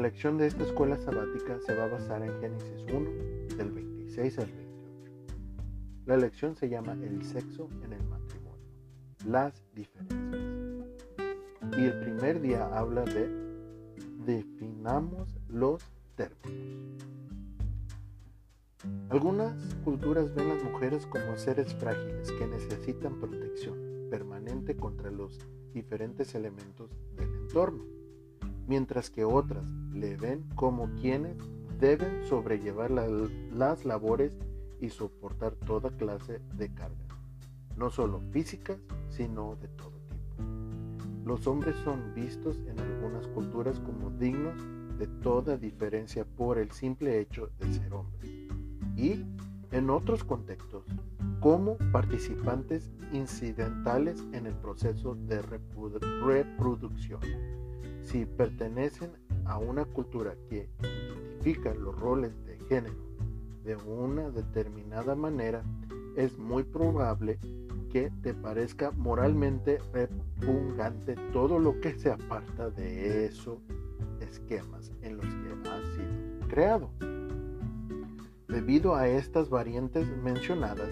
lección de esta escuela sabática se va a basar en Génesis 1, del 26 al 28. La lección se llama El sexo en el matrimonio, las diferencias. Y el primer día habla de definamos los términos. Algunas culturas ven las mujeres como seres frágiles que necesitan protección permanente contra los diferentes elementos del entorno, mientras que otras le ven como quienes deben sobrellevar las labores y soportar toda clase de cargas, no solo físicas, sino de todo tipo. Los hombres son vistos en algunas culturas como dignos de toda diferencia por el simple hecho de ser hombres y, en otros contextos, como participantes incidentales en el proceso de reproducción. Si pertenecen a una cultura que identifica los roles de género de una determinada manera, es muy probable que te parezca moralmente repugnante todo lo que se aparta de esos esquemas en los que ha sido creado. Debido a estas variantes mencionadas,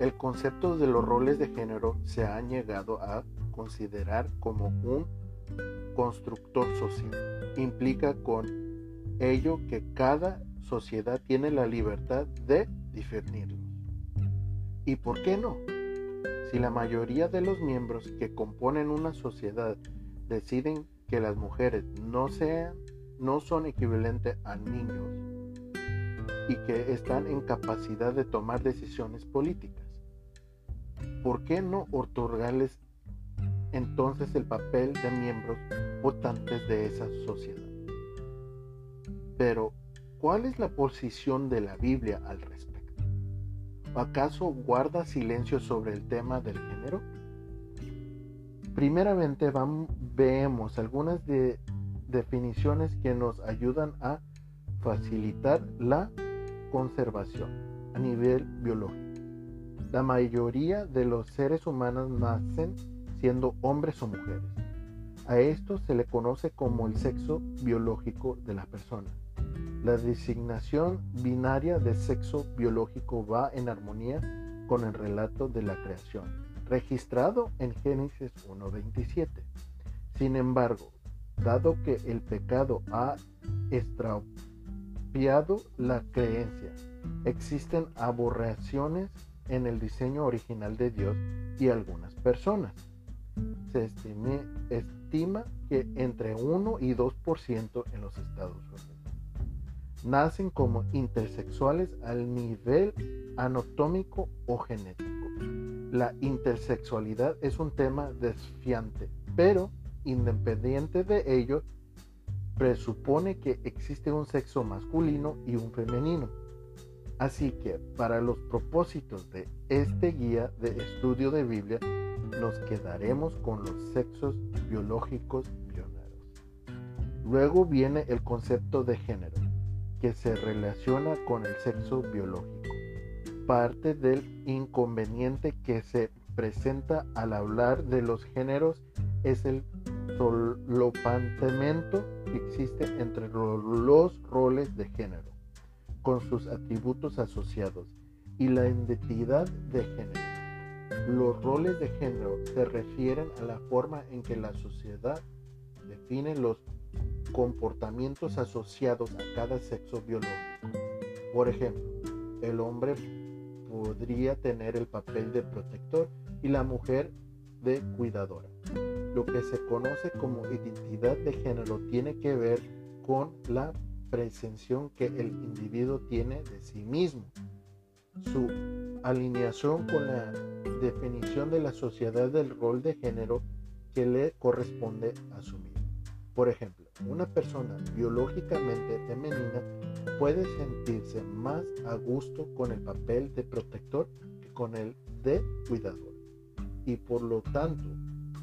el concepto de los roles de género se ha llegado a considerar como un constructor social. Implica con ello que cada sociedad tiene la libertad de definirlos. ¿Y por qué no? Si la mayoría de los miembros que componen una sociedad deciden que las mujeres no sean no son equivalentes a niños y que están en capacidad de tomar decisiones políticas. ¿Por qué no otorgarles entonces el papel de miembros votantes de esa sociedad? Pero, ¿cuál es la posición de la Biblia al respecto? ¿Acaso guarda silencio sobre el tema del género? Primeramente vamos, vemos algunas de definiciones que nos ayudan a facilitar la conservación a nivel biológico. La mayoría de los seres humanos nacen siendo hombres o mujeres. A esto se le conoce como el sexo biológico de la persona. La designación binaria de sexo biológico va en armonía con el relato de la creación, registrado en Génesis 1.27. Sin embargo, dado que el pecado ha la creencia. Existen aberraciones en el diseño original de Dios y algunas personas. Se estima que entre 1 y 2% en los Estados Unidos nacen como intersexuales al nivel anatómico o genético. La intersexualidad es un tema desfiante, pero independiente de ello, presupone que existe un sexo masculino y un femenino. Así que para los propósitos de este guía de estudio de Biblia, nos quedaremos con los sexos biológicos pioneros. Luego viene el concepto de género, que se relaciona con el sexo biológico. Parte del inconveniente que se presenta al hablar de los géneros es el solopantemento que existe entre los roles de género, con sus atributos asociados, y la identidad de género. Los roles de género se refieren a la forma en que la sociedad define los comportamientos asociados a cada sexo biológico. Por ejemplo, el hombre podría tener el papel de protector y la mujer de cuidadora. Lo que se conoce como identidad de género tiene que ver con la presención que el individuo tiene de sí mismo, su alineación con la definición de la sociedad del rol de género que le corresponde asumir. Por ejemplo, una persona biológicamente femenina puede sentirse más a gusto con el papel de protector que con el de cuidador y por lo tanto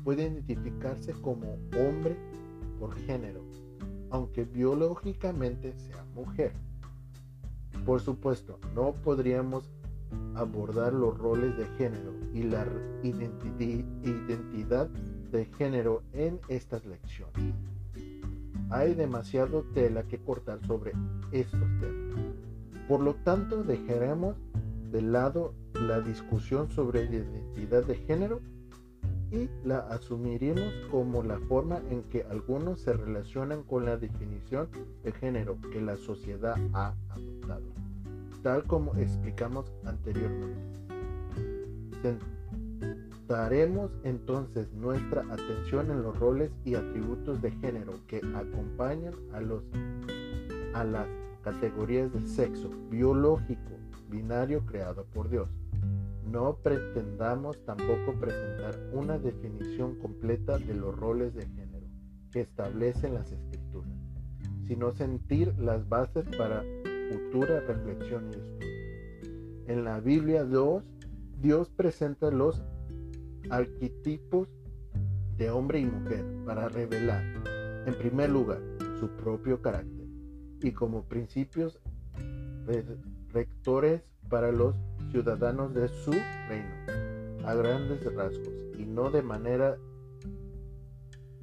puede identificarse como hombre por género, aunque biológicamente sea mujer. Por supuesto, no podríamos abordar los roles de género y la identidad de género en estas lecciones. hay demasiado tela que cortar sobre estos temas. Por lo tanto, dejaremos de lado la discusión sobre la identidad de género y la asumiremos como la forma en que algunos se relacionan con la definición de género que la sociedad ha adoptado, tal como explicamos anteriormente. Centraremos entonces nuestra atención en los roles y atributos de género que acompañan a, los, a las categorías de sexo biológico binario creado por Dios no pretendamos tampoco presentar una definición completa de los roles de género que establecen las escrituras, sino sentir las bases para futura reflexión y estudio. En la Biblia 2, Dios presenta los arquetipos de hombre y mujer para revelar, en primer lugar, su propio carácter y como principios rectores para los ciudadanos de su reino, a grandes rasgos, y no de manera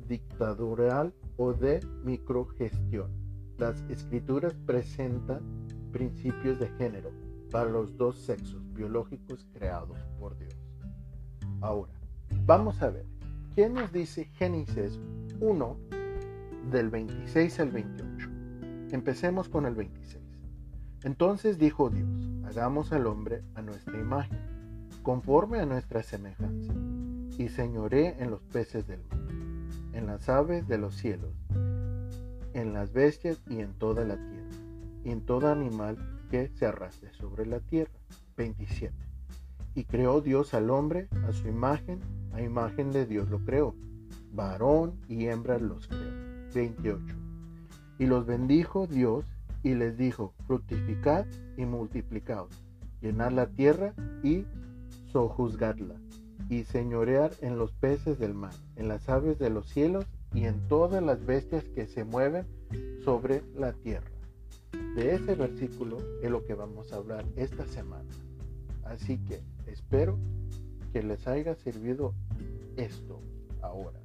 dictatorial o de microgestión. Las escrituras presentan principios de género para los dos sexos biológicos creados por Dios. Ahora, vamos a ver, ¿quién nos dice Génesis 1 del 26 al 28? Empecemos con el 26. Entonces dijo Dios, hagamos al hombre a nuestra imagen, conforme a nuestra semejanza, y señoré en los peces del mar, en las aves de los cielos, en las bestias y en toda la tierra, y en todo animal que se arrastre sobre la tierra. 27. Y creó Dios al hombre a su imagen, a imagen de Dios lo creó, varón y hembra los creó. 28. Y los bendijo Dios y les dijo, fructificad y multiplicaos, llenad la tierra y sojuzgadla, y señorear en los peces del mar, en las aves de los cielos y en todas las bestias que se mueven sobre la tierra. De ese versículo es lo que vamos a hablar esta semana. Así que espero que les haya servido esto ahora.